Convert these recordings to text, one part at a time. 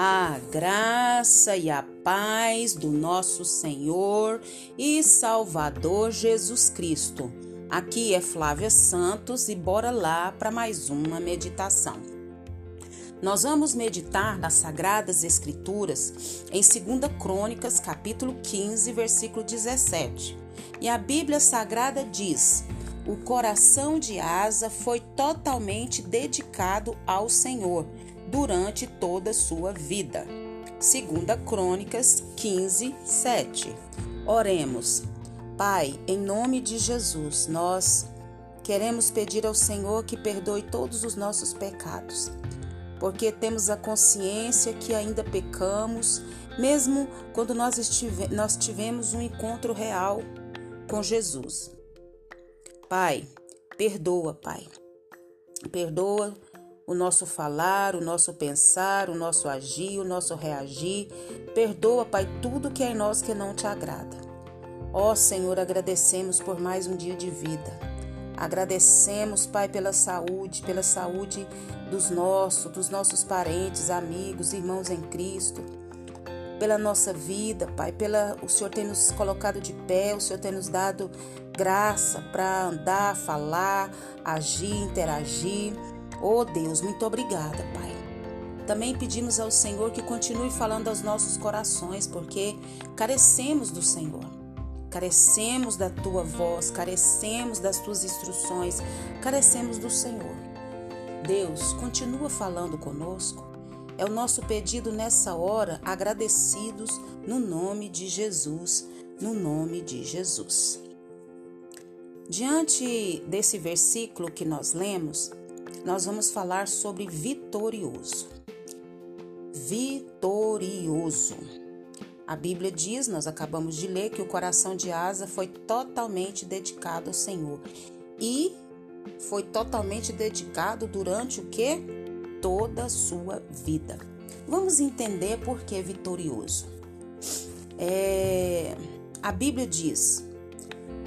A graça e a paz do nosso Senhor e Salvador Jesus Cristo. Aqui é Flávia Santos e bora lá para mais uma meditação. Nós vamos meditar nas Sagradas Escrituras em 2 Crônicas, capítulo 15, versículo 17. E a Bíblia Sagrada diz: O coração de Asa foi totalmente dedicado ao Senhor durante toda a sua vida. Segunda Crônicas 15, 7. Oremos. Pai, em nome de Jesus, nós queremos pedir ao Senhor que perdoe todos os nossos pecados, porque temos a consciência que ainda pecamos, mesmo quando nós, estive, nós tivemos um encontro real com Jesus. Pai, perdoa, Pai. Perdoa o nosso falar, o nosso pensar, o nosso agir, o nosso reagir. Perdoa, Pai, tudo que é em nós que não te agrada. Ó Senhor, agradecemos por mais um dia de vida. Agradecemos, Pai, pela saúde, pela saúde dos nossos, dos nossos parentes, amigos, irmãos em Cristo, pela nossa vida, Pai, pela o Senhor ter nos colocado de pé, o Senhor ter nos dado graça para andar, falar, agir, interagir. Oh Deus, muito obrigada, Pai. Também pedimos ao Senhor que continue falando aos nossos corações, porque carecemos do Senhor. Carecemos da tua voz, carecemos das tuas instruções, carecemos do Senhor. Deus, continua falando conosco. É o nosso pedido nessa hora, agradecidos no nome de Jesus, no nome de Jesus. Diante desse versículo que nós lemos, nós vamos falar sobre vitorioso. Vitorioso. A Bíblia diz, nós acabamos de ler, que o coração de Asa foi totalmente dedicado ao Senhor. E foi totalmente dedicado durante o que? Toda a sua vida. Vamos entender por que vitorioso. É, a Bíblia diz,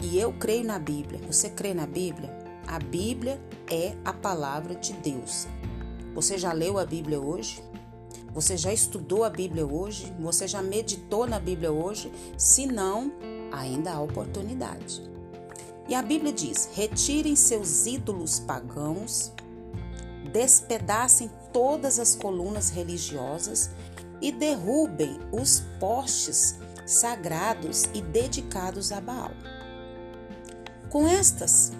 e eu creio na Bíblia. Você crê na Bíblia? A Bíblia é a palavra de Deus. Você já leu a Bíblia hoje? Você já estudou a Bíblia hoje? Você já meditou na Bíblia hoje? Se não, ainda há oportunidade. E a Bíblia diz: retirem seus ídolos pagãos, despedacem todas as colunas religiosas e derrubem os postes sagrados e dedicados a Baal. Com estas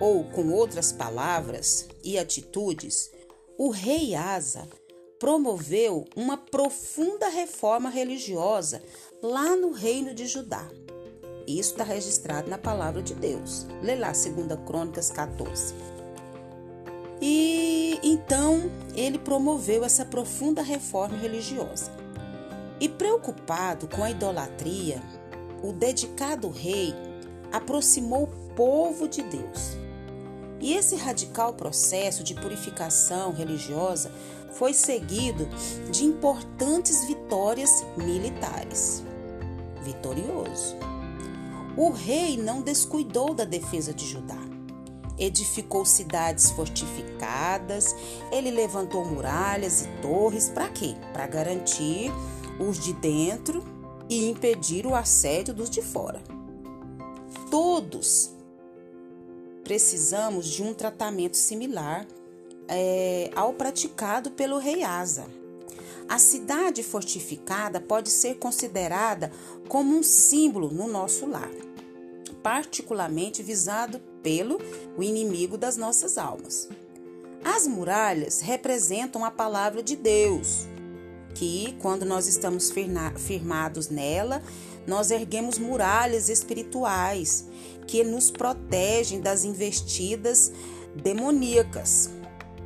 ou com outras palavras e atitudes, o rei Asa promoveu uma profunda reforma religiosa lá no reino de Judá. Isso está registrado na palavra de Deus. Lê lá 2 Crônicas 14. E então ele promoveu essa profunda reforma religiosa. E preocupado com a idolatria, o dedicado rei aproximou povo de Deus e esse radical processo de purificação religiosa foi seguido de importantes vitórias militares. Vitorioso. O rei não descuidou da defesa de Judá. Edificou cidades fortificadas, ele levantou muralhas e torres para quê? Para garantir os de dentro e impedir o assédio dos de fora. Todos precisamos de um tratamento similar é, ao praticado pelo rei Asa. A cidade fortificada pode ser considerada como um símbolo no nosso lar, particularmente visado pelo o inimigo das nossas almas. As muralhas representam a palavra de Deus, que, quando nós estamos firmados nela, nós erguemos muralhas espirituais que nos protegem das investidas demoníacas.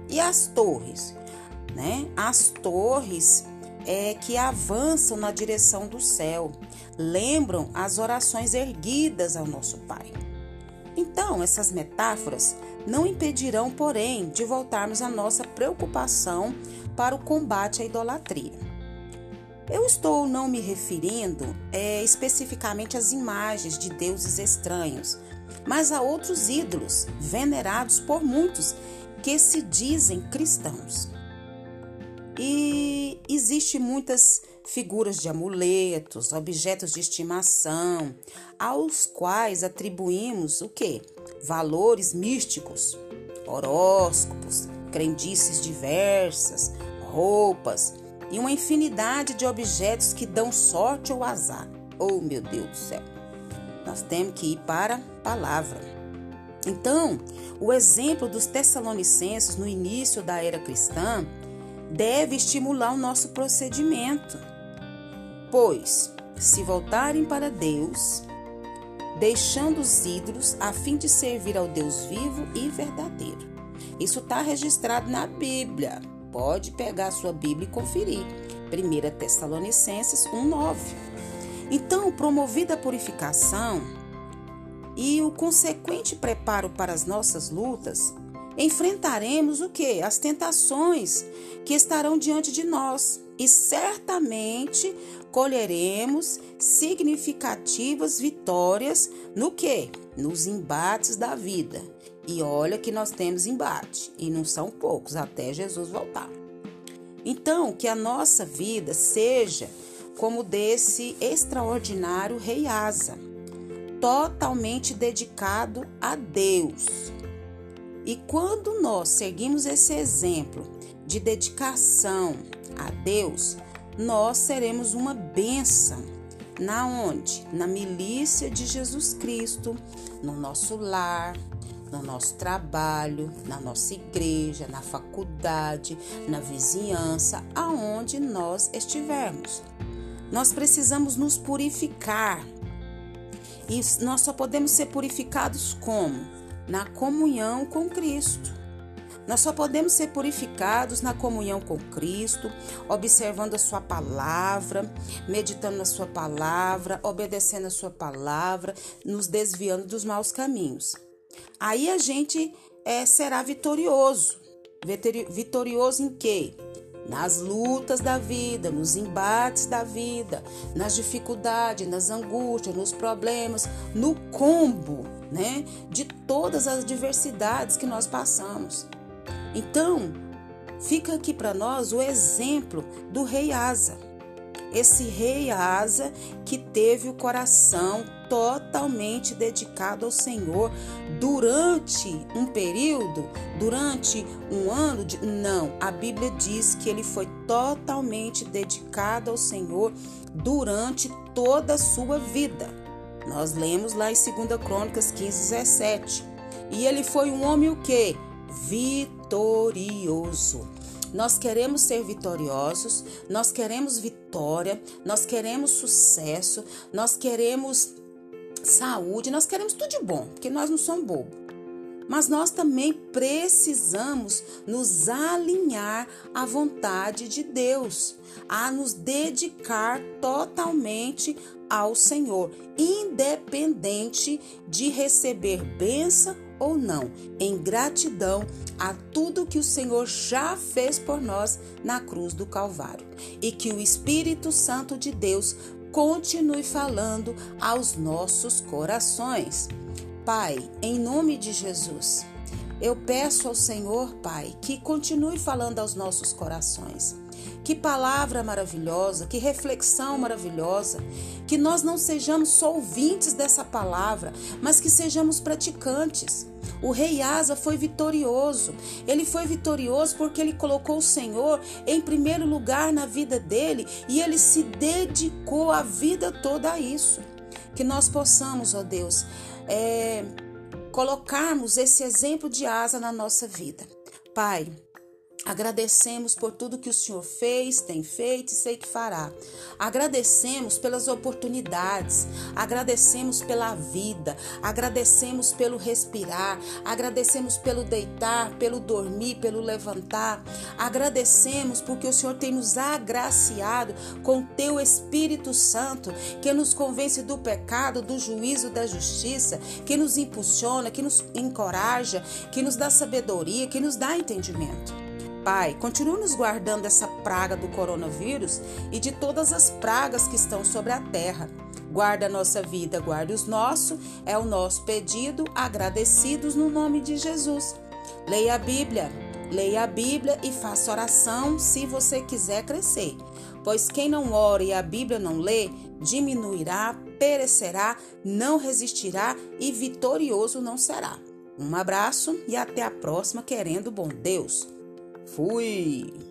E as torres, né? As torres é, que avançam na direção do céu, lembram as orações erguidas ao nosso Pai. Então, essas metáforas não impedirão, porém, de voltarmos à nossa preocupação para o combate à idolatria. Eu estou não me referindo é, especificamente às imagens de deuses estranhos, mas a outros ídolos venerados por muitos que se dizem cristãos. E existe muitas figuras de amuletos, objetos de estimação, aos quais atribuímos o que? Valores místicos, horóscopos, crendices diversas, roupas e uma infinidade de objetos que dão sorte ou azar. Oh, meu Deus do céu! Nós temos que ir para a palavra. Então, o exemplo dos Tessalonicenses no início da era cristã deve estimular o nosso procedimento. Pois, se voltarem para Deus, deixando os ídolos a fim de servir ao Deus vivo e verdadeiro. Isso está registrado na Bíblia. Pode pegar a sua Bíblia e conferir. 1 Tessalonicenses 1,9. Então, promovida a purificação e o consequente preparo para as nossas lutas, enfrentaremos o que? As tentações que estarão diante de nós e certamente colheremos significativas vitórias no que? Nos embates da vida. E olha que nós temos embate, e não são poucos até Jesus voltar. Então, que a nossa vida seja como desse extraordinário rei Asa, totalmente dedicado a Deus. E quando nós seguimos esse exemplo de dedicação a Deus, nós seremos uma bênção. Na onde? Na milícia de Jesus Cristo, no nosso lar, no nosso trabalho, na nossa igreja, na faculdade, na vizinhança, aonde nós estivermos. Nós precisamos nos purificar. E nós só podemos ser purificados como? Na comunhão com Cristo. Nós só podemos ser purificados na comunhão com Cristo, observando a Sua palavra, meditando na Sua palavra, obedecendo a Sua palavra, nos desviando dos maus caminhos. Aí a gente é, será vitorioso. Vitorioso em quê? Nas lutas da vida, nos embates da vida, nas dificuldades, nas angústias, nos problemas, no combo, né? De todas as diversidades que nós passamos. Então, fica aqui para nós o exemplo do rei Asa. Esse rei Asa que teve o coração totalmente dedicado ao Senhor durante um período, durante um ano de... não, a Bíblia diz que ele foi totalmente dedicado ao Senhor durante toda a sua vida. Nós lemos lá em 2 Crônicas 15, 17. E ele foi um homem o quê? Vitorioso. Nós queremos ser vitoriosos, nós queremos vitória, nós queremos sucesso, nós queremos saúde, nós queremos tudo de bom, porque nós não somos bobos. Mas nós também precisamos nos alinhar à vontade de Deus, a nos dedicar totalmente ao Senhor, independente de receber bênção ou não, em gratidão a tudo que o Senhor já fez por nós na cruz do Calvário. E que o Espírito Santo de Deus continue falando aos nossos corações. Pai, em nome de Jesus, eu peço ao Senhor, Pai, que continue falando aos nossos corações que palavra maravilhosa, que reflexão maravilhosa. Que nós não sejamos só ouvintes dessa palavra, mas que sejamos praticantes. O rei Asa foi vitorioso. Ele foi vitorioso porque ele colocou o Senhor em primeiro lugar na vida dele e ele se dedicou a vida toda a isso. Que nós possamos, ó Deus, é, colocarmos esse exemplo de Asa na nossa vida. Pai, Agradecemos por tudo que o Senhor fez, tem feito e sei que fará. Agradecemos pelas oportunidades, agradecemos pela vida, agradecemos pelo respirar, agradecemos pelo deitar, pelo dormir, pelo levantar. Agradecemos porque o Senhor tem nos agraciado com teu Espírito Santo, que nos convence do pecado, do juízo, da justiça, que nos impulsiona, que nos encoraja, que nos dá sabedoria, que nos dá entendimento. Pai, continue nos guardando dessa praga do coronavírus e de todas as pragas que estão sobre a terra. Guarda a nossa vida, guarda os nossos, é o nosso pedido, agradecidos no nome de Jesus. Leia a Bíblia, Leia a Bíblia e faça oração se você quiser crescer. Pois quem não ora e a Bíblia não lê, diminuirá, perecerá, não resistirá e vitorioso não será. Um abraço e até a próxima, querendo bom Deus. Fui!